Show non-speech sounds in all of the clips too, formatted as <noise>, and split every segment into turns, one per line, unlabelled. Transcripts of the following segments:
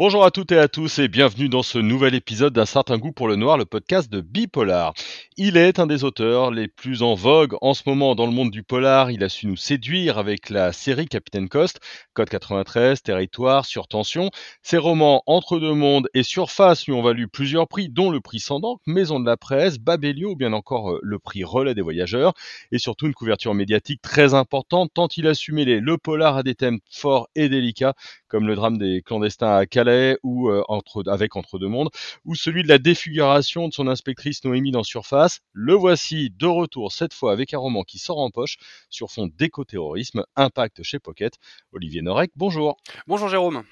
Bonjour à toutes et à tous et bienvenue dans ce nouvel épisode d'un certain goût pour le noir, le podcast de Bipolar. Il est un des auteurs les plus en vogue en ce moment dans le monde du polar. Il a su nous séduire avec la série Capitaine Coste, Code 93, Territoire, Surtension. Ses romans Entre deux mondes et Surface lui ont valu plusieurs prix, dont le prix Sandank, Maison de la Presse, Babelio ou bien encore euh, le prix Relais des Voyageurs. Et surtout une couverture médiatique très importante tant il a su mêler le polar à des thèmes forts et délicats comme le drame des clandestins à Calais ou euh, entre, avec Entre deux mondes, ou celui de la défiguration de son inspectrice Noémie dans Surface. Le voici de retour cette fois avec un roman qui sort en poche sur fond d'éco-terrorisme, Impact chez Pocket. Olivier Norek, bonjour.
Bonjour Jérôme.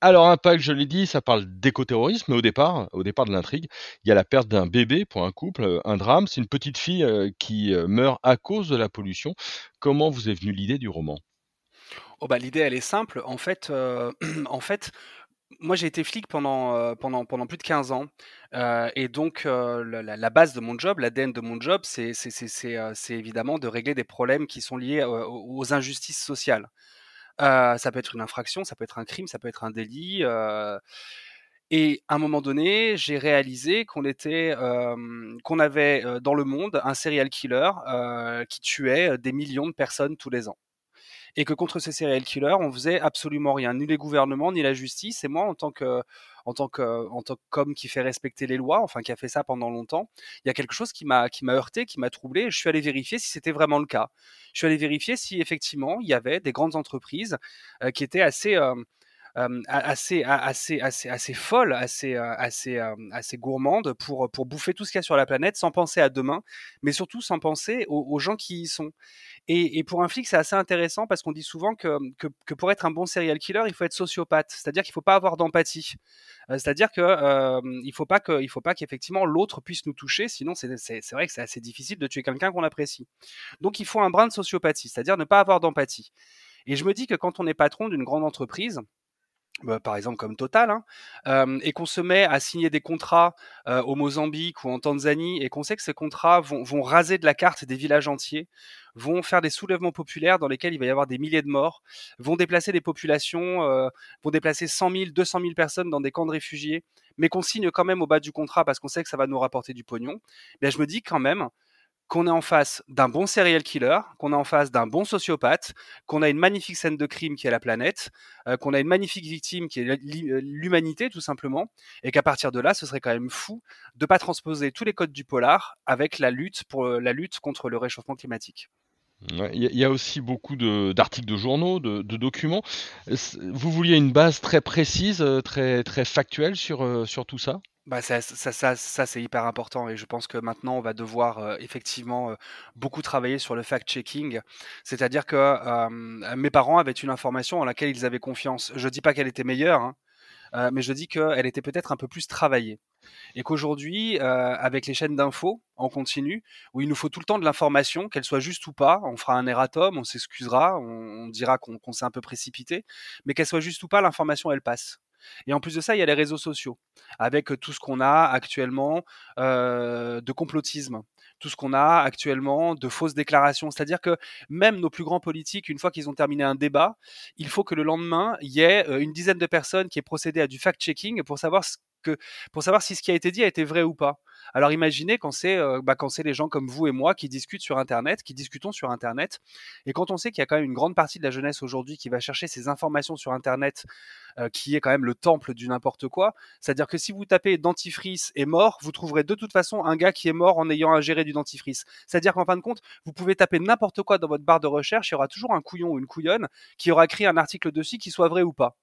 Alors, Impact, je l'ai dit, ça parle d'éco-terrorisme, mais au départ, au départ de l'intrigue, il y a la perte d'un bébé pour un couple, un drame. C'est une petite fille euh, qui euh, meurt à cause de la pollution. Comment vous est venue l'idée du roman?
Oh bah, l'idée, elle est simple. En fait, euh, <clears throat> en fait moi, j'ai été flic pendant, euh, pendant, pendant plus de 15 ans. Euh, et donc, la, base de mon job, l'ADN de mon job, c'est évidemment de régler des problèmes qui sont liés aux injustices sociales. ça peut être une infraction, ça peut être un crime, ça peut être un délit. et à un moment donné, j'ai réalisé qu'on était, qu'on avait dans le monde un serial killer qui tuait des millions de personnes tous les ans et que contre ces serial killers, on faisait absolument rien, ni les gouvernements, ni la justice. Et moi, en tant que en tant que en tant qu'homme qui fait respecter les lois, enfin qui a fait ça pendant longtemps, il y a quelque chose qui m'a qui m'a heurté, qui m'a troublé. Je suis allé vérifier si c'était vraiment le cas. Je suis allé vérifier si effectivement il y avait des grandes entreprises euh, qui étaient assez euh, assez, assez, assez, assez folle, assez, assez, assez gourmande pour, pour bouffer tout ce qu'il y a sur la planète sans penser à demain, mais surtout sans penser aux, gens qui y sont. Et, et, pour un flic, c'est assez intéressant parce qu'on dit souvent que, que, que, pour être un bon serial killer, il faut être sociopathe, c'est-à-dire qu'il ne faut pas avoir d'empathie. c'est-à-dire qu'il euh, il faut pas que, il faut pas qu'effectivement l'autre puisse nous toucher, sinon c'est, vrai que c'est assez difficile de tuer quelqu'un qu'on apprécie. Donc il faut un brin de sociopathie, c'est-à-dire ne pas avoir d'empathie. Et je me dis que quand on est patron d'une grande entreprise, bah, par exemple comme Total, hein, et qu'on se met à signer des contrats au Mozambique ou en Tanzanie, et qu'on sait que ces contrats vont, raser de la carte des villages entiers, vont faire des soulèvements populaires dans lesquels il va y avoir des milliers de morts, vont déplacer des populations, vont déplacer 100 000, 200 000 personnes dans des camps de réfugiés, mais qu'on signe quand même au bas du contrat parce qu'on sait que ça va nous rapporter du pognon, bien je me dis quand même, qu'on est en face d'un bon serial killer, qu'on est en face d'un bon sociopathe, qu'on a une magnifique scène de crime qui est la planète, euh, qu'on a une magnifique victime qui est euh, l'humanité tout simplement, et qu'à partir de là, ce serait quand même fou de pas transposer tous les codes du polar avec la lutte euh, contre le réchauffement climatique.
Il y, a aussi beaucoup d'articles de, journaux, de, documents. Vous vouliez une base très précise, très, très factuelle sur, sur tout ça?
Bah ça, ça, ça, ça c'est hyper important et je pense que maintenant on va devoir euh, effectivement euh, beaucoup travailler sur le fact-checking. C'est-à-dire que euh, mes parents avaient une information en laquelle ils avaient confiance. Je dis pas qu'elle était meilleure, hein, mais je dis qu'elle était peut-être un peu plus travaillée. Et qu'aujourd'hui, avec les chaînes d'infos en continu, où il nous faut tout le temps de l'information, qu'elle soit juste ou pas, on fera un erratum, on s'excusera, on, dira qu'on s'est un peu précipité, mais qu'elle soit juste ou pas, l'information elle passe. Et en plus de ça, il y a les réseaux sociaux, avec tout ce qu'on a actuellement euh, de complotisme, tout ce qu'on a actuellement de fausses déclarations. C'est-à-dire que même nos plus grands politiques, une fois qu'ils ont terminé un débat, il faut que le lendemain, il y ait euh, une dizaine de personnes qui aient procédé à du fact-checking pour savoir que, pour savoir si ce qui a été dit a été vrai ou pas. Alors imaginez quand c'est euh, bah, quand c'est les gens comme vous et moi qui discutent sur Internet, qui discutons sur Internet, et quand on sait qu'il y a quand même une grande partie de la jeunesse aujourd'hui qui va chercher ces informations sur Internet, euh, qui est quand même le temple du n'importe quoi, c'est-à-dire que si vous tapez dentifrice est mort, vous trouverez de toute façon un gars qui est mort en ayant ingéré du dentifrice. C'est-à-dire qu'en fin de compte, vous pouvez taper n'importe quoi dans votre barre de recherche, il y aura toujours un couillon ou une couillonne qui aura écrit un article dessus qui soit vrai ou pas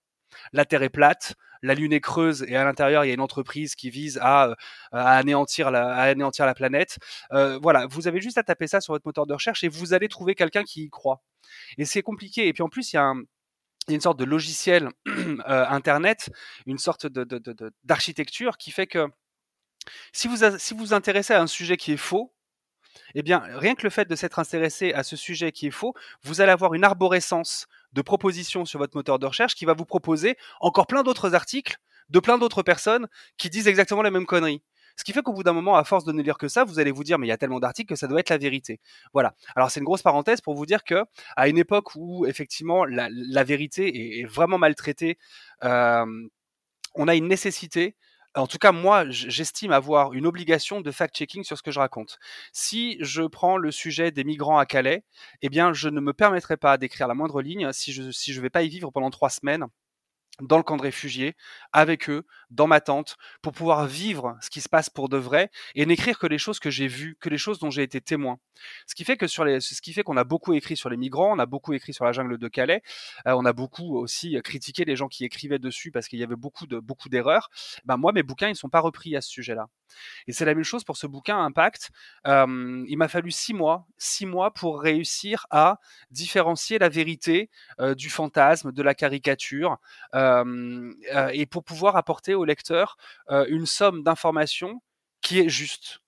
la Terre est plate, la Lune est creuse et à l'intérieur il y a une entreprise qui vise à, euh, anéantir, la, planète. Euh, voilà, vous avez juste à taper ça sur votre moteur de recherche et vous allez trouver quelqu'un qui y croit. Et c'est compliqué. Et puis en plus, il y a une sorte de logiciel <clears throat> euh, internet, une sorte d'architecture qui fait que si vous vous intéressez à un sujet qui est faux, eh bien, rien que le fait de s'être intéressé à ce sujet qui est faux, vous allez avoir une arborescence de propositions sur votre moteur de recherche qui va vous proposer encore plein d'autres articles de plein d'autres personnes qui disent exactement la même connerie. Ce qui fait qu'au bout d'un moment, à force de ne lire que ça, vous allez vous dire, mais il y a tellement d'articles que ça doit être la vérité. Voilà. Alors c'est une grosse parenthèse pour vous dire que à une époque où effectivement la, vérité est, vraiment maltraitée, euh, on a une nécessité en tout cas, moi, j'estime avoir une obligation de fact-checking sur ce que je raconte. Si je prends le sujet des migrants à Calais, eh bien, je ne me permettrai pas d'écrire la moindre ligne si je je vais pas y vivre pendant trois semaines dans le camp de réfugiés, avec eux, dans ma tente, pour pouvoir vivre ce qui se passe pour de vrai et n'écrire que les choses que j'ai vues, que les choses dont j'ai été témoin. Ce qui fait que sur les, ce qui fait qu'on a beaucoup écrit sur les migrants, on a beaucoup écrit sur la jungle de Calais, euh, on a beaucoup aussi critiqué les gens qui écrivaient dessus parce qu'il y avait beaucoup de beaucoup d'erreurs. Ben moi, mes bouquins, ils sont pas repris à ce sujet-là. Et c'est la même chose pour ce bouquin Impact. Il m'a fallu six mois, six mois pour réussir à différencier la vérité du fantasme, de la caricature, et pour pouvoir apporter au lecteur une somme d'informations qui est juste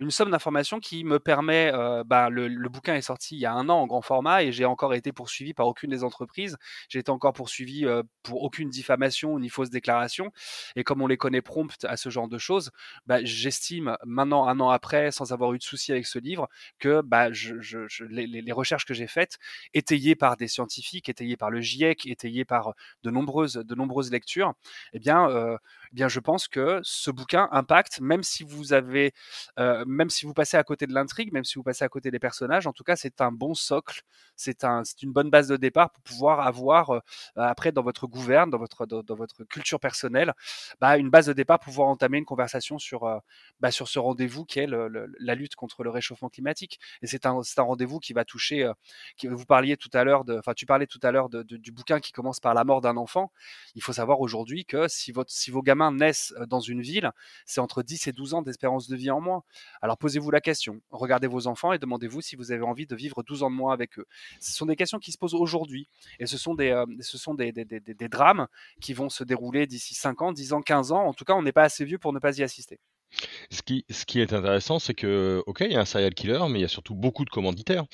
une somme d'informations qui me permet, euh, bah, le, le, bouquin est sorti il y a un an en grand format et j'ai encore été poursuivi par aucune des entreprises. J'ai été encore poursuivi euh, pour aucune diffamation ni fausse déclaration. Et comme on les connaît prompt à ce genre de choses, bah, j'estime maintenant un an après, sans avoir eu de souci avec ce livre, que bah, les, recherches que j'ai faites, étayées par des scientifiques, étayées par le GIEC, étayées par de nombreuses, de nombreuses lectures, eh bien, euh, bien, je pense que ce bouquin impacte, même si vous avez, euh, même si vous passez à côté de l'intrigue, même si vous passez à côté des personnages, en tout cas, c'est un bon socle, c'est un, une bonne base de départ pour pouvoir avoir euh, après dans votre gouverne, dans votre, dans, votre culture personnelle, bah, une base de départ pour pouvoir entamer une conversation sur, euh, bah, sur ce rendez-vous qui est la lutte contre le réchauffement climatique. Et c'est un, un rendez-vous qui va toucher, qui, vous parliez tout à l'heure enfin, tu parlais tout à l'heure du bouquin qui commence par la mort d'un enfant. Il faut savoir aujourd'hui que si votre, si vos gamins naissent dans une ville, c'est entre 10 et 12 ans d'espérance de vie en moins. Alors posez-vous la question, regardez vos enfants et demandez-vous si vous avez envie de vivre 12 ans de moins avec eux. Ce sont des questions qui se posent aujourd'hui et ce sont des, ce sont des, des, des, des, drames qui vont se dérouler d'ici 5 ans, 10 ans, 15 ans. En tout cas, on n'est pas assez vieux pour ne pas y assister.
Ce qui, ce qui est intéressant, c'est que, ok, il y a un serial killer, mais il y a surtout beaucoup de commanditaires,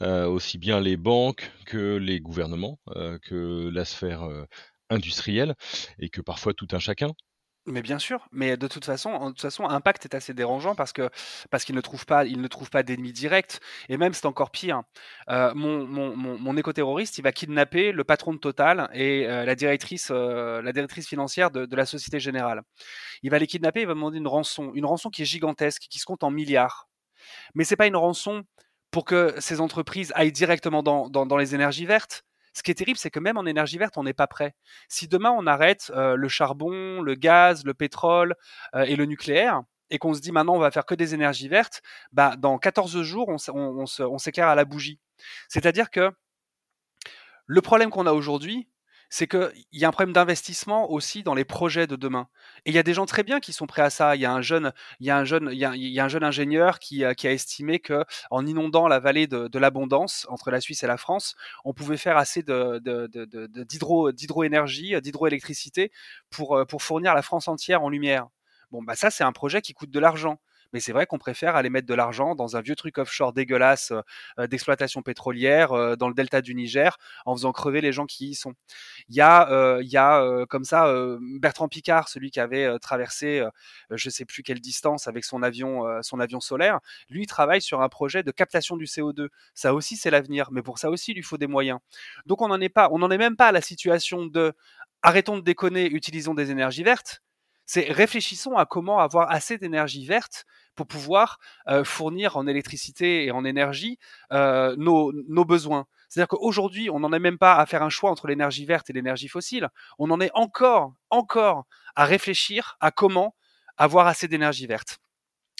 aussi bien les banques que les gouvernements, que la sphère industrielle, et que parfois tout un chacun.
Mais bien sûr, mais de toute façon, de toute façon, Impact est assez dérangeant parce que parce qu'il ne trouve pas, il ne trouve pas d'ennemis directs et même c'est encore pire. Euh, mon, mon, mon, éco-terroriste, il va kidnapper le patron de Total et euh, la directrice, euh, la directrice financière de, la Société Générale. Il va les kidnapper, il va demander une rançon, une rançon qui est gigantesque, qui se compte en milliards. Mais c'est pas une rançon pour que ces entreprises aillent directement dans, dans les énergies vertes. Ce qui est terrible, c'est que même en énergie verte, on n'est pas prêt. Si demain on arrête euh, le charbon, le gaz, le pétrole euh, et le nucléaire, et qu'on se dit maintenant on va faire que des énergies vertes, bah dans 14 jours on, s'éclaire à la bougie. C'est-à-dire que le problème qu'on a aujourd'hui, c'est qu'il y a un problème d'investissement aussi dans les projets de demain. Et il y a des gens très bien qui sont prêts à ça. Il y a un jeune, ingénieur qui, a estimé que en inondant la vallée de, l'abondance entre la Suisse et la France, on pouvait faire assez d'hydroénergie, d'hydroélectricité pour, pour fournir la France entière en lumière. Bon, bah ça, c'est un projet qui coûte de l'argent mais c'est vrai qu'on préfère aller mettre de l'argent dans un vieux truc offshore dégueulasse euh, d'exploitation pétrolière euh, dans le delta du Niger en faisant crever les gens qui y sont. Il y a, euh, il y a comme ça Bertrand Picard, celui qui avait traversé je sais plus quelle distance avec son avion, son avion solaire. Lui il travaille sur un projet de captation du CO2. Ça aussi c'est l'avenir, mais pour ça aussi il lui faut des moyens. Donc on n'en est pas, on n'en est même pas à la situation de arrêtons de déconner, utilisons des énergies vertes. C'est réfléchissons à comment avoir assez d'énergie verte pour pouvoir euh, fournir en électricité et en énergie euh, nos, nos, besoins. C'est-à-dire qu'aujourd'hui, on n'en est même pas à faire un choix entre l'énergie verte et l'énergie fossile. On en est encore, encore à réfléchir à comment avoir assez d'énergie verte.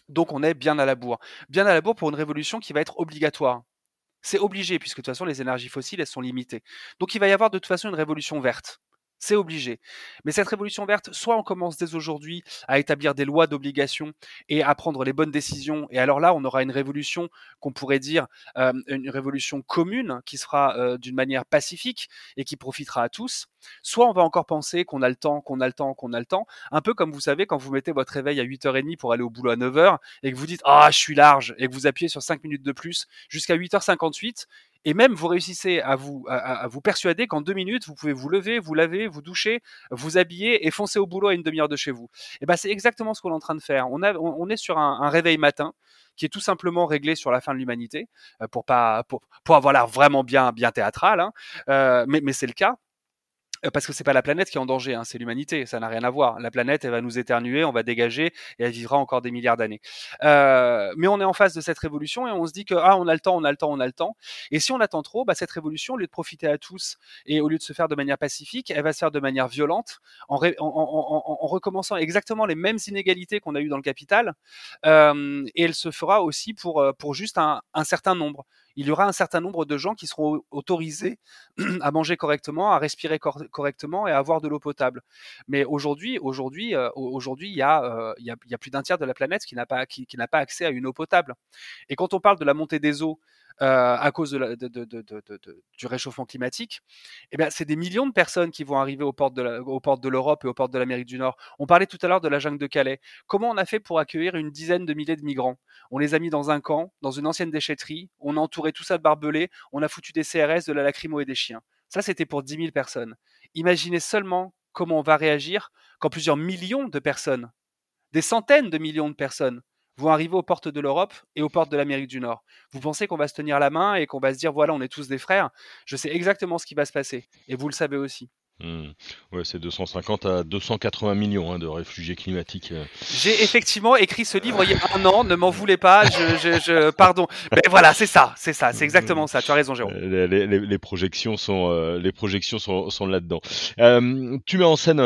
Donc on est bien à la bourre. Bien à la bourre pour une révolution qui va être obligatoire. C'est obligé, puisque de toute façon, les énergies fossiles, elles sont limitées. Donc il va y avoir de toute façon une révolution verte. C'est obligé. Mais cette révolution verte, soit on commence dès aujourd'hui à établir des lois d'obligation et à prendre les bonnes décisions, et alors là, on aura une révolution qu'on pourrait dire une révolution commune qui sera d'une manière pacifique et qui profitera à tous. Soit on va encore penser qu'on a le temps, qu'on a le temps, qu'on a le temps, un peu comme vous savez quand vous mettez votre réveil à 8h30 pour aller au boulot à 9h et que vous dites ah je suis large et que vous appuyez sur 5 minutes de plus jusqu'à 8h58 et même vous réussissez à vous, à, vous persuader qu'en deux minutes, vous pouvez vous lever, vous laver, vous doucher, vous habiller et foncer au boulot à une demi-heure de chez vous. Et ben c'est exactement ce qu'on est en train de faire. On, a, on, est sur un, un, réveil matin qui est tout simplement réglé sur la fin de l'humanité, euh, pour pas pour, pour avoir l'air vraiment bien bien théâtral, hein. euh, mais, mais c'est le cas. Euh, parce que c'est pas la planète qui est en danger, hein, c'est l'humanité, ça n'a rien à voir. La planète, elle va nous éternuer, on va dégager et elle vivra encore des milliards d'années. Euh, mais on est en face de cette révolution et on se dit que ah, on a le temps, on a le temps, on a le temps. Et si on attend trop, bah, cette révolution, au lieu de profiter à tous et au lieu de se faire de manière pacifique, elle va se faire de manière violente en, en, recommençant exactement les mêmes inégalités qu'on a eues dans le capital. Euh, et elle se fera aussi pour, euh, pour juste un, un certain nombre il y aura un certain nombre de gens qui seront autorisés <clears throat> à manger correctement, à respirer correctement et à avoir de l'eau potable. Mais aujourd'hui, aujourd'hui, il y, a, plus d'un tiers de la planète qui n'a pas, accès à une eau potable. Et quand on parle de la montée des eaux à cause du réchauffement climatique, eh bien, c'est des millions de personnes qui vont arriver aux portes de l'Europe et aux portes de l'Amérique du Nord. On parlait tout à l'heure de la jungle de Calais. Comment on a fait pour accueillir une dizaine de milliers de migrants? On les a mis dans un camp, dans une ancienne déchetterie, on a entouré tout ça de barbelés, on a foutu des CRS, de la lacrymo et des chiens. Ça, c'était pour 10 000 personnes. Imaginez seulement comment on va réagir quand plusieurs millions de personnes, des centaines de millions de personnes, vont arriver aux portes de l'Europe et aux portes de l'Amérique du Nord. Vous pensez qu'on va se tenir la main et qu'on va se dire voilà, on est tous des frères Je sais exactement ce qui va se passer et vous le savez aussi.
Mmh. Ouais, c'est 250 à 280 millions hein, de réfugiés climatiques. Euh.
J'ai effectivement écrit ce livre il y a un an, ne m'en voulez pas, je, je, pardon. Mais voilà, c'est ça, c'est ça, c'est exactement ça. Tu as raison, Jérôme.
Euh, les, les, les projections sont, euh, les projections sont, sont là-dedans. Euh, tu mets en scène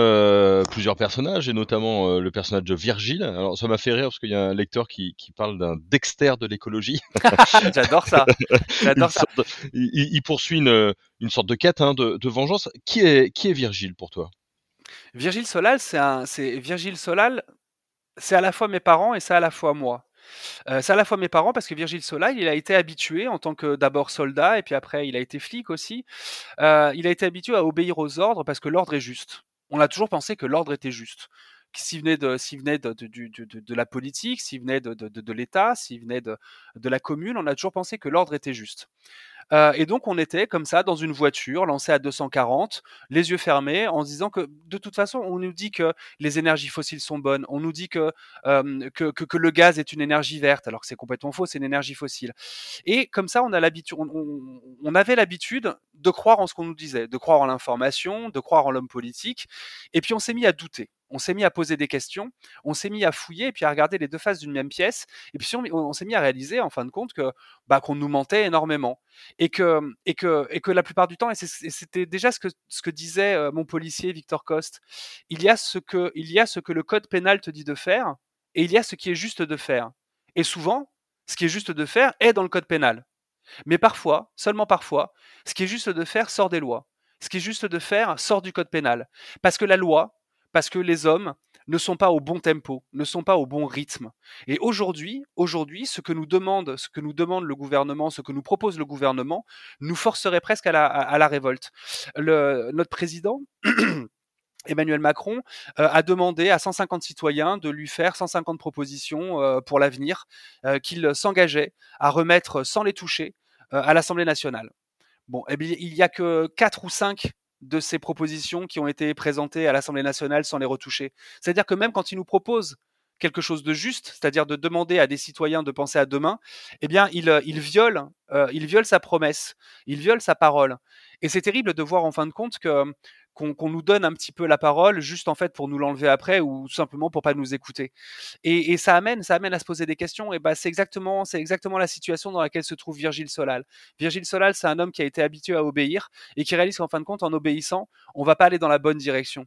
plusieurs personnages et notamment le personnage de Virgile. Alors ça m'a fait rire parce qu'il y a un lecteur qui, qui parle d'un Dexter de l'écologie. <laughs>
J'adore ça. <laughs> J'adore ça.
il, il, poursuit une, une sorte de quête hein, de, vengeance. Qui est qui est Virgile pour toi?
Virgile Solal, c'est Virgile Solal, c'est à la fois mes parents et c'est à la fois moi. Euh, c'est à la fois mes parents parce que Virgile Solal, il a été habitué en tant que d'abord soldat et puis après il a été flic aussi. Euh, il a été habitué à obéir aux ordres parce que l'ordre est juste. On a toujours pensé que l'ordre était juste. S'il venait de, venait de, de, de, la politique, s'il venait de, l'État, s'il venait de la commune, on a toujours pensé que l'ordre était juste. Euh, et donc on était comme ça dans une voiture lancée à 240, les yeux fermés, en se disant que de toute façon on nous dit que les énergies fossiles sont bonnes, on nous dit que, que, le gaz est une énergie verte, alors que c'est complètement faux, c'est une énergie fossile. Et comme ça on a on avait l'habitude de croire en ce qu'on nous disait, de croire en l'information, de croire en l'homme politique, et puis on s'est mis à douter on s'est mis à poser des questions, on s'est mis à fouiller et puis à regarder les deux faces d'une même pièce, et puis on, s'est mis à réaliser en fin de compte que bah, qu'on nous mentait énormément et que et que la plupart du temps et c'était déjà ce que disait euh, mon policier Victor Coste, il y a ce il y a ce que le code pénal te dit de faire et il y a ce qui est juste de faire. Et souvent, ce qui est juste de faire est dans le code pénal. Mais parfois, seulement parfois, ce qui est juste de faire sort des lois. Ce qui est juste de faire sort du code pénal. Parce que la loi, parce que les hommes ne sont pas au bon tempo, ne sont pas au bon rythme. Et aujourd'hui, aujourd'hui, ce que nous demande, ce que nous demande le gouvernement, ce que nous propose le gouvernement, nous forcerait presque à la, révolte. Notre président. <clears throat> Emmanuel Macron euh, a demandé à 150 citoyens de lui faire 150 propositions euh, pour l'avenir euh, qu'il s'engageait à remettre sans les toucher à l'Assemblée nationale. Bon, eh il n'y a que 4 ou 5 de ces propositions qui ont été présentées à l'Assemblée nationale sans les retoucher. C'est-à-dire que même quand il nous propose quelque chose de juste, c'est-à-dire de demander à des citoyens de penser à demain, eh bien, viole, il viole sa promesse, il viole sa parole. Et c'est terrible de voir en fin de compte que qu'on nous donne un petit peu la parole juste en fait pour nous l'enlever après ou simplement pour pas nous écouter. Et, ça amène, ça amène à se poser des questions. Et bah c'est exactement, c'est exactement la situation dans laquelle se trouve Virgile Solal. Virgile Solal, c'est un homme qui a été habitué à obéir et qui réalise qu'en fin de compte, en obéissant, on va pas aller dans la bonne direction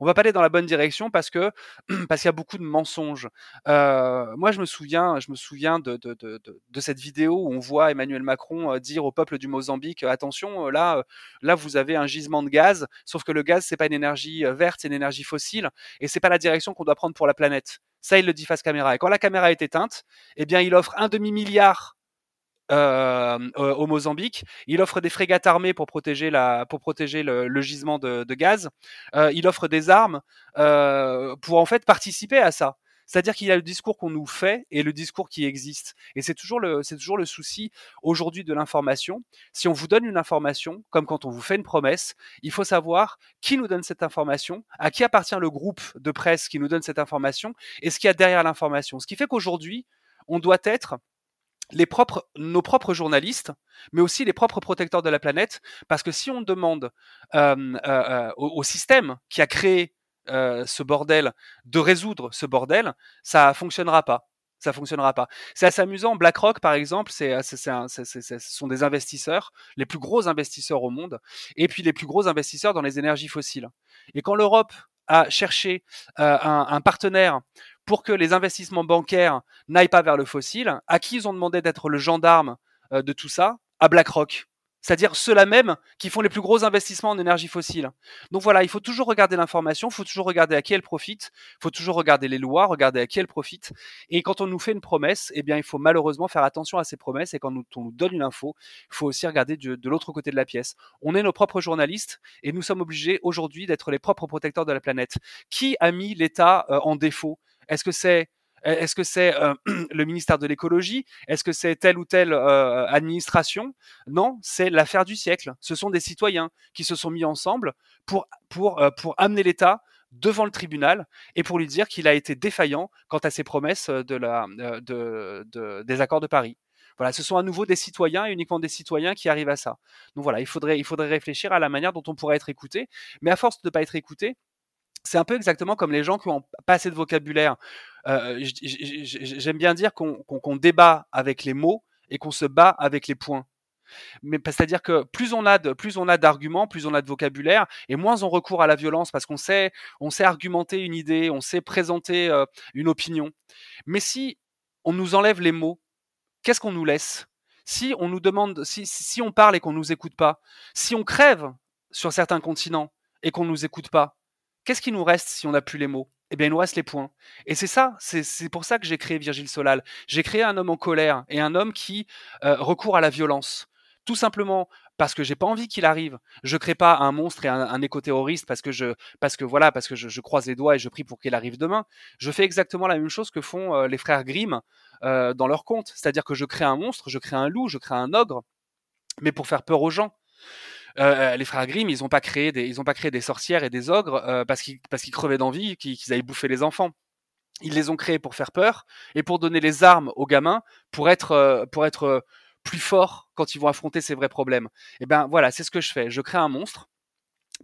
on va pas aller dans la bonne direction parce que <clears throat> parce qu'il y a beaucoup de mensonges. Euh, moi, je me souviens, je me souviens de, de, de, de, cette vidéo où on voit Emmanuel Macron euh, dire au peuple du Mozambique attention, euh, là, là, vous avez un gisement de gaz, sauf que le gaz c'est pas une énergie verte, c'est une énergie fossile, et c'est pas la direction qu'on doit prendre pour la planète. Ça, il le dit face caméra. Et quand la caméra est éteinte, eh bien, il offre un demi milliard euh, au Mozambique. Il offre des frégates armées pour protéger, la, pour protéger le, le gisement de, de gaz. Euh, il offre des armes euh, pour en fait participer à ça. C'est-à-dire qu'il y a le discours qu'on nous fait et le discours qui existe. Et c'est toujours le, c'est toujours le souci aujourd'hui de l'information. Si on vous donne une information, comme quand on vous fait une promesse, il faut savoir qui nous donne cette information, à qui appartient le groupe de presse qui nous donne cette information et ce qu'il y a derrière l'information. Ce qui fait qu'aujourd'hui, on doit être les propres, nos propres journalistes, mais aussi les propres protecteurs de la planète, parce que si on demande euh, euh, au, système qui a créé euh, ce bordel de résoudre ce bordel, ça fonctionnera pas. Ça fonctionnera pas. C'est assez amusant. BlackRock, par exemple, c'est, ce sont des investisseurs, les plus gros investisseurs au monde, et puis les plus gros investisseurs dans les énergies fossiles. Et quand l'Europe a cherché un, un, partenaire pour que les investissements bancaires n'aillent pas vers le fossile, à qui ils ont demandé d'être le gendarme euh, de tout ça? À BlackRock. C'est-à-dire ceux-là même qui font les plus gros investissements en énergie fossile. Donc voilà, il faut toujours regarder l'information, il faut toujours regarder à qui elle profite, il faut toujours regarder les lois, regarder à qui elle profite. Et quand on nous fait une promesse, eh bien, il faut malheureusement faire attention à ces promesses. Et quand on nous donne une info, il faut aussi regarder de, l'autre côté de la pièce. On est nos propres journalistes et nous sommes obligés aujourd'hui d'être les propres protecteurs de la planète. Qui a mis l'État euh, en défaut? Est-ce que c'est euh, <clears throat> le ministère de l'écologie? Est-ce que c'est telle ou telle euh, administration? Non, c'est l'affaire du siècle. Ce sont des citoyens qui se sont mis ensemble euh, pour amener l'État devant le tribunal et pour lui dire qu'il a été défaillant quant à ses promesses de la, de, de, des accords de Paris. Voilà, ce sont à nouveau des citoyens et uniquement des citoyens qui arrivent à ça. Donc voilà, il faudrait, il faudrait réfléchir à la manière dont on pourrait être écouté. Mais à force de ne pas être écouté, c'est un peu exactement comme les gens qui ont pas assez de vocabulaire. Euh, j'aime bien dire qu'on débat avec les mots et qu'on se bat avec les points. Mais c'est-à-dire que plus on a de, plus on a d'arguments, plus on a de vocabulaire, et moins on recourt à la violence parce qu'on sait, on sait argumenter une idée, on sait présenter euh, une opinion. Mais si on nous enlève les mots, qu'est-ce qu'on nous laisse? Si on nous demande, si, si on parle et qu'on nous écoute pas, si on crève sur certains continents et qu'on nous écoute pas, qu'est-ce qui nous reste si on n'a plus les mots? Eh bien, il nous reste les points. Et c'est ça, c'est pour ça que j'ai créé Virgile Solal. J'ai créé un homme en colère et un homme qui euh, recourt à la violence. Tout simplement parce que j'ai pas envie qu'il arrive. Je crée pas un monstre et un, éco-terroriste parce que je, voilà, parce que je, croise les doigts et je prie pour qu'il arrive demain. Je fais exactement la même chose que font euh, les frères Grimm euh, dans leur conte. C'est-à-dire que je crée un monstre, je crée un loup, je crée un ogre, mais pour faire peur aux gens. Euh, les frères Grimm, ils n'ont pas créé des, ils ont pas créé des sorcières et des ogres euh, parce qu'ils parce qu'ils crevaient d'envie, qu'ils qu allaient bouffer les enfants. Ils les ont créés pour faire peur et pour donner les armes aux gamins pour être euh, pour être plus forts quand ils vont affronter ces vrais problèmes. Et ben voilà, c'est ce que je fais. Je crée un monstre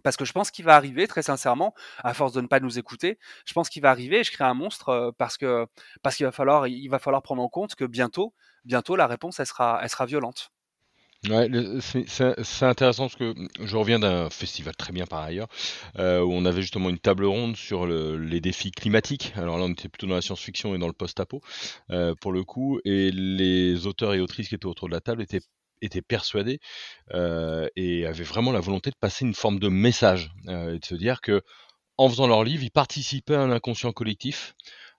parce que je pense qu'il va arriver très sincèrement à force de ne pas nous écouter je pense qu'il va arriver je crée un monstre parce que parce qu'il va falloir il va falloir prendre en compte que bientôt bientôt la réponse elle sera elle sera violente
Ouais, c'est intéressant parce que je reviens d'un festival très bien par ailleurs, euh, où on avait justement une table ronde sur les défis climatiques. Alors là, on était plutôt dans la science-fiction et dans le post-apo, euh, pour le coup, et les auteurs et autrices qui étaient autour de la table étaient étaient persuadés euh, et avaient vraiment la volonté de passer une forme de message, et de se dire que en faisant leur livre, ils participaient à un inconscient collectif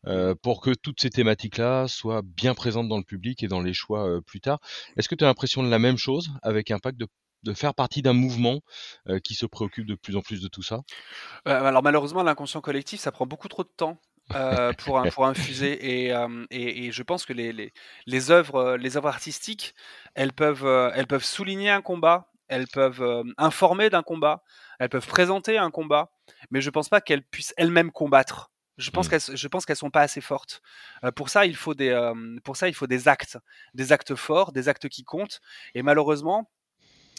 euh, pour que toutes ces thématiques-là soient bien présentes dans le public et dans les choix euh, plus tard. Est-ce que tu as l'impression de la même chose avec Impact de de faire partie d'un mouvement euh, qui se préoccupe de plus en plus de tout ça?
Alors malheureusement, l'inconscient collectif, ça prend beaucoup trop de temps. pour, pour infuser <laughs> et, et, et, je pense que les, les, les, œuvres les œuvres artistiques elles peuvent elles peuvent souligner un combat elles peuvent informer d'un combat elles peuvent présenter un combat mais je pense pas qu'elles puissent elles-mêmes combattre je pense mmh. qu'elles, je pense qu'elles sont pas assez fortes. pour ça, il faut des, pour ça, il faut des actes, des actes forts, des actes qui comptent. Et malheureusement,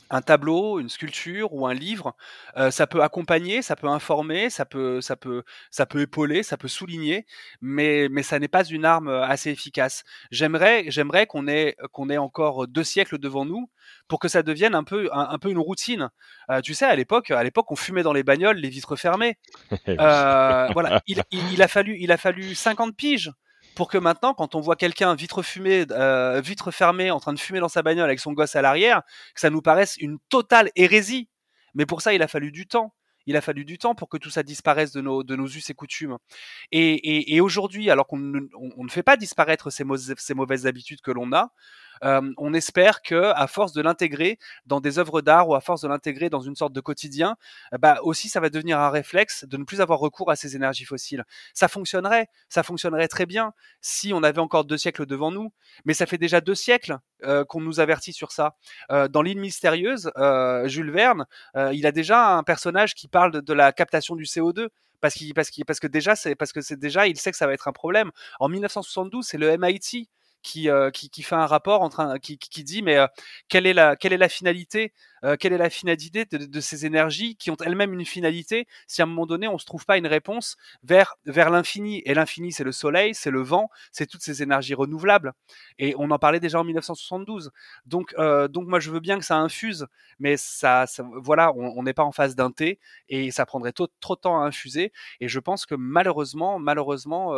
un tableau, une sculpture ou un livre, euh, ça peut accompagner, ça peut informer, ça peut, ça peut, ça peut épauler, ça peut souligner, mais, mais ça n'est pas une arme euh, assez efficace. J'aimerais, j'aimerais qu'on ait, qu'on ait encore deux siècles devant nous pour que ça devienne un peu, un, peu une routine. Euh, tu sais, à l'époque, à l'époque, on fumait dans les bagnoles, les vitres fermées. <laughs> voilà, <laughs> il, il, a fallu, il a fallu 50 piges pour que maintenant, quand on voit quelqu'un vitre fumée, euh, vitre fermée, en train de fumer dans sa bagnole avec son gosse à l'arrière, que ça nous paraisse une totale hérésie. Mais pour ça, il a fallu du temps. Il a fallu du temps pour que tout ça disparaisse de nos, us et coutumes. Et, aujourd'hui, alors qu'on ne, fait pas disparaître ces mauvaises habitudes que l'on a, euh, on espère que à force de l'intégrer dans des œuvres d'art ou à force de l'intégrer dans une sorte de quotidien, euh, bah aussi ça va devenir un réflexe de ne plus avoir recours à ces énergies fossiles. Ça fonctionnerait, ça fonctionnerait très bien si on avait encore deux siècles devant nous, mais ça fait déjà deux siècles euh, qu'on nous avertit sur ça. dans l'île mystérieuse, Jules Verne, il a déjà un personnage qui parle de, de la captation du CO2 parce, qu'il, parce, qu'il, parce que déjà c'est parce que c'est déjà il sait que ça va être un problème. En 1972, c'est le MIT qui, qui, qui, fait un rapport entre qui, qui dit mais quelle est la quelle est la finalité quelle est la finalité de, ces énergies qui ont elles-mêmes une finalité si à un moment donné on se trouve pas une réponse vers vers l'infini? Et l'infini c'est le soleil c'est le vent c'est toutes ces énergies renouvelables. Et on en parlait déjà en 1972 donc donc moi je veux bien que ça infuse mais ça, voilà on n'est pas en face d'un thé et ça prendrait trop, de temps à infuser. Et je pense que malheureusement malheureusement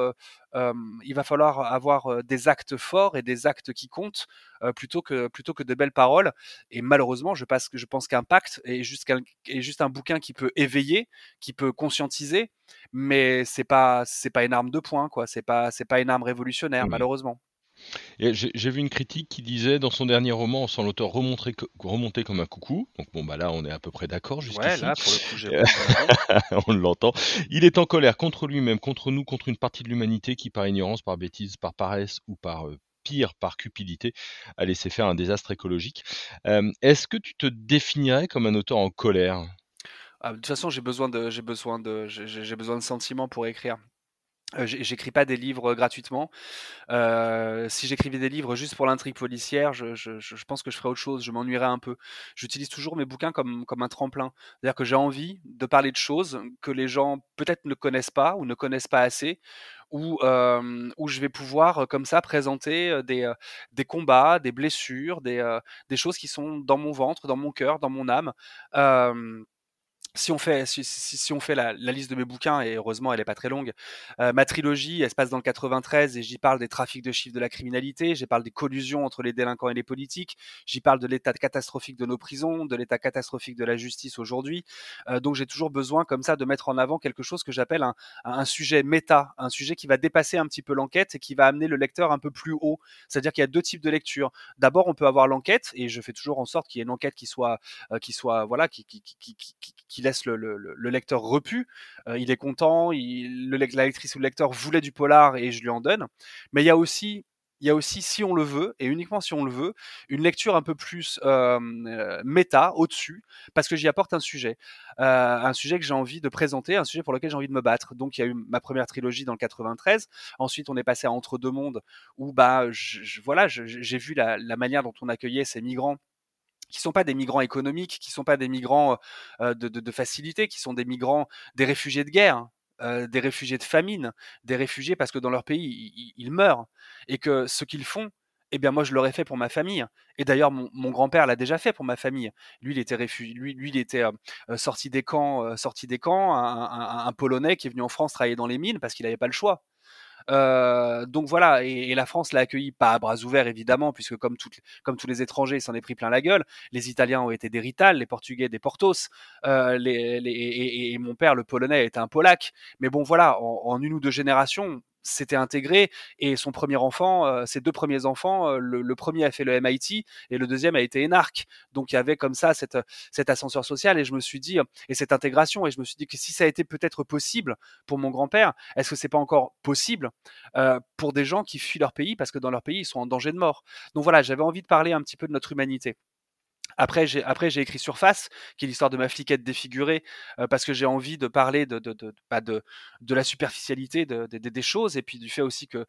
il va falloir avoir des actes forts et des actes qui comptent plutôt que plutôt que de belles paroles. Et malheureusement, je, pense, je pense qu'un pacte est juste, un, est juste un bouquin qui peut éveiller, qui peut conscientiser, mais c'est pas c'est pas une arme de poing, quoi. C'est pas c'est pas une arme révolutionnaire, malheureusement.
J'ai vu une critique qui disait dans son dernier roman, on sent l'auteur remonter, remonter comme un coucou. Donc bon, bah là, on est à peu près d'accord jusqu'ici.
Ouais, là, pour le
coup, <laughs> <laughs> on l'entend. Il est en colère contre lui-même, contre nous, contre une partie de l'humanité qui, par ignorance, par bêtise, par paresse ou par euh, pire, par cupidité, a laissé faire un désastre écologique. Euh, est-ce que tu te définirais comme un auteur en colère?
Ah, de toute façon, j'ai besoin de, j'ai besoin de, j'ai besoin de sentiments pour écrire. Euh, j'écris pas des livres gratuitement. Euh, si j'écrivais des livres juste pour l'intrigue policière, je, je, je, pense que je ferais autre chose. Je m'ennuierais un peu. J'utilise toujours mes bouquins comme, comme un tremplin. C'est-à-dire que j'ai envie de parler de choses que les gens peut-être ne connaissent pas ou ne connaissent pas assez, où, où je vais pouvoir comme ça présenter des, des combats, des blessures, des, des choses qui sont dans mon ventre, dans mon cœur, dans mon âme si on fait, si, si, on fait la, la, liste de mes bouquins, et heureusement elle est pas très longue, euh, ma trilogie, elle se passe dans le 93 et j'y parle des trafics de chiffres de la criminalité, j'y parle des collusions entre les délinquants et les politiques, j'y parle de l'état catastrophique de nos prisons, de l'état catastrophique de la justice aujourd'hui. Euh, donc j'ai toujours besoin comme ça de mettre en avant quelque chose que j'appelle un, un, sujet méta, un sujet qui va dépasser un petit peu l'enquête et qui va amener le lecteur un peu plus haut. C'est-à-dire qu'il y a deux types de lecture. D'abord on peut avoir l'enquête et je fais toujours en sorte qu'il y ait une enquête qui soit, euh, qui soit voilà, qui, qui, qui, qui laisse le, le, le lecteur repu. Euh, il est content, il, le, la lectrice ou le lecteur voulait du polar et je lui en donne. Mais il y a aussi il y a aussi, si on le veut, et uniquement si on le veut, une lecture un peu plus euh, méta, au-dessus, parce que j'y apporte un sujet. Euh, un sujet que j'ai envie de présenter, un sujet pour lequel j'ai envie de me battre. Donc il y a eu ma première trilogie dans le 93, ensuite on est passé à Entre deux mondes, où bah, voilà, j'ai vu la manière dont on accueillait ces migrants qui sont pas des migrants économiques, qui sont pas des migrants de, de, de, facilité, qui sont des migrants, des réfugiés de guerre, euh, des réfugiés de famine, des réfugiés parce que dans leur pays ils, meurent et que ce qu'ils font, eh bien moi je l'aurais fait pour ma famille. Et d'ailleurs mon, grand-père l'a déjà fait pour ma famille. Lui il était euh, sorti des camps, un, un, Polonais qui est venu en France travailler dans les mines parce qu'il n'avait pas le choix. Donc voilà, et, la France l'a accueilli pas à bras ouverts évidemment, puisque comme, comme tous les étrangers, il s'en est pris plein la gueule. Les Italiens ont été des Rital, les Portugais des Portos, euh, les, les, et, et, mon père, le Polonais, était un Polac. Mais bon voilà, en, en une ou deux générations, s'était intégré et son premier enfant, euh, ses deux premiers enfants, euh, le, premier a fait le MIT et le deuxième a été énarque. Donc il y avait comme ça cette, cet ascenseur social et je me suis dit et cette intégration et je me suis dit que si ça a été peut-être possible pour mon grand-père, est-ce que c'est pas encore possible euh, pour des gens qui fuient leur pays parce que dans leur pays ils sont en danger de mort? Donc voilà, j'avais envie de parler un petit peu de notre humanité. Après, j'ai écrit Surface, qui est l'histoire de ma fliquette défigurée, parce que j'ai envie de parler de bah, la superficialité de, de, des choses et puis du fait aussi que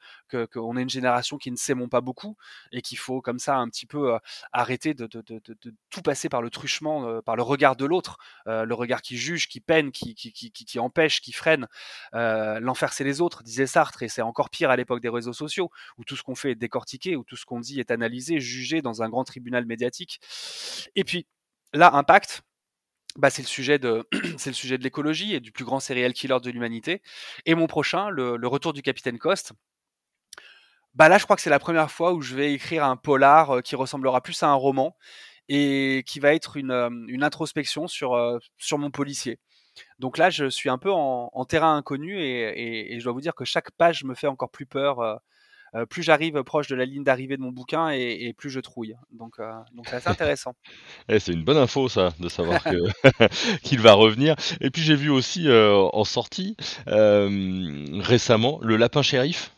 qu'on est une génération qui ne s'aimons pas beaucoup et qu'il faut comme ça un petit peu arrêter de, tout passer par le truchement, par le regard de l'autre, le regard qui juge, qui peine, qui empêche, qui freine. L'enfer c'est les autres, disait Sartre, et c'est encore pire à l'époque des réseaux sociaux où tout ce qu'on fait est décortiqué, où tout ce qu'on dit est analysé, jugé dans un grand tribunal médiatique. Et puis là, Impact, bah, c'est le sujet de <clears throat> l'écologie et du plus grand serial killer de l'humanité. Et mon prochain, le, retour du capitaine Coste. Bah là, je crois que c'est la première fois où je vais écrire un polar euh, qui ressemblera plus à un roman et qui va être une, euh, introspection sur, euh, sur mon policier. Donc là, je suis un peu en, terrain inconnu et, je dois vous dire que chaque page me fait encore plus peur euh, plus j'arrive proche de la ligne d'arrivée de mon bouquin et, plus je trouille. Donc, euh, donc c'est assez <laughs> intéressant.
Eh, c'est une bonne info ça, de savoir <laughs> <laughs> qu'il va revenir. Et puis j'ai vu aussi euh, en sortie récemment le lapin shérif.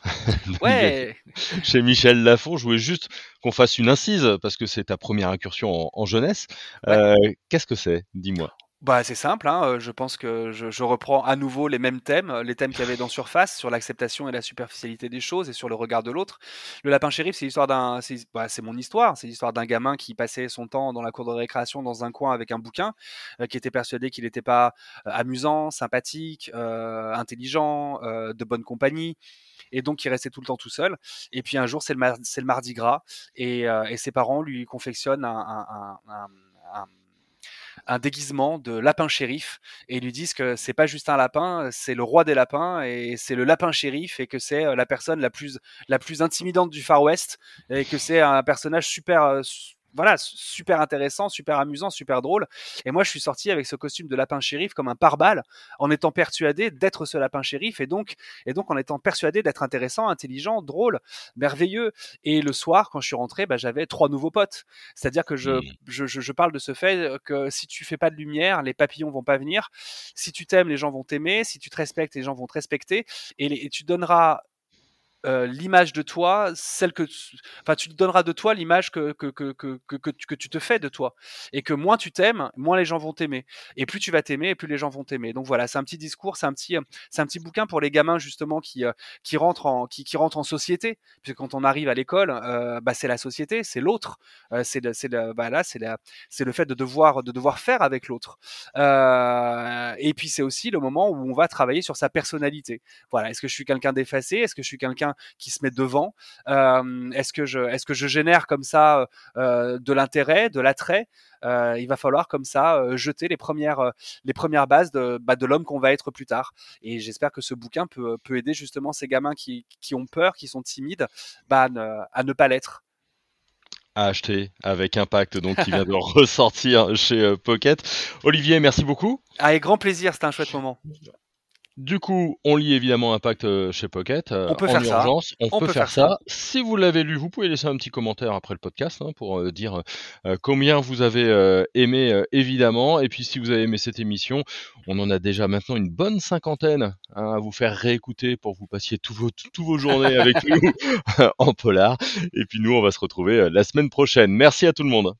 Ouais.
Chez Michel Lafon, je voulais juste qu'on fasse une incise parce que c'est ta première incursion en, jeunesse. Qu'est-ce que c'est? Dis-moi.
Bah, c'est simple, hein, je pense que je je reprends à nouveau les mêmes thèmes, les thèmes qu'il y avait dans Surface, sur l'acceptation et la superficialité des choses et sur le regard de l'autre. Le lapin shérif, c'est l'histoire d'un c'est bah, mon histoire, c'est l'histoire d'un gamin qui passait son temps dans la cour de récréation dans un coin avec un bouquin, euh, qui était persuadé qu'il n'était pas, heu, amusant, sympathique, heu, intelligent, heu, de bonne compagnie et donc il restait tout le temps tout seul et puis un jour, c'est le mar le mardi gras et et ses parents lui confectionnent un un un un un déguisement de lapin shérif et ils lui disent que c'est pas juste un lapin, c'est le roi des lapins et c'est le lapin shérif et que c'est euh, la personne la plus la plus intimidante du Far West et que c'est un personnage super euh, voilà, super intéressant, super amusant, super drôle. Et moi, je suis sorti avec ce costume de lapin shérif comme un pare-balles, en étant persuadé d'être ce lapin shérif et donc, et donc en étant persuadé d'être intéressant, intelligent, drôle, merveilleux. Et le soir, quand je suis rentré, bah, j'avais trois nouveaux potes. C'est-à-dire que je, mmh. je, je, je, parle de ce fait que si tu fais pas de lumière, les papillons vont pas venir. Si tu t'aimes, les gens vont t'aimer. Si tu te respectes, les gens vont te respecter. Et, les, et tu donneras euh, l'image de toi, celle que, enfin, tu donneras de toi l'image que que, que, que, que, tu te fais de toi. Et que moins tu t'aimes, moins les gens vont t'aimer. Et plus tu vas t'aimer, et plus les gens vont t'aimer. Donc voilà, c'est un petit discours, c'est un petit, c'est un petit bouquin pour les gamins justement qui, euh, qui rentrent en, qui, qui rentrent en société. Puisque quand on arrive à l'école, euh, bah, c'est la société, c'est l'autre. C'est c'est bah là, c'est c'est le fait de devoir, de devoir faire avec l'autre. Et puis c'est aussi le moment où on va travailler sur sa personnalité. Voilà, est-ce que je suis quelqu'un d'effacé? Est-ce que je suis quelqu'un qui se met devant Est-ce que je est-ce que je génère comme ça de l'intérêt, de l'attrait? Il va falloir comme ça jeter les premières les premières bases de bah, de l'homme qu'on va être plus tard. Et j'espère que ce bouquin peut peut aider justement ces gamins qui qui ont peur, qui sont timides, bah, à ne pas l'être
à acheter avec Impact, donc qui vient de <laughs> ressortir chez Pocket. Olivier, merci beaucoup.
Avec grand plaisir, c'était un chouette moment.
Du coup, on lit évidemment Impact euh, chez Pocket
euh, on peut faire urgence.
Ça. On, peut, faire, ça. Si vous l'avez lu, vous pouvez laisser un petit commentaire après le podcast hein, pour euh, dire combien vous avez aimé, évidemment. Et puis, si vous avez aimé cette émission, on en a déjà maintenant une bonne cinquantaine hein, à vous faire réécouter pour que vous passiez tous vos, tous vos journées avec <laughs> nous en polar. Et puis, nous, on va se retrouver la semaine prochaine. Merci à tout le monde.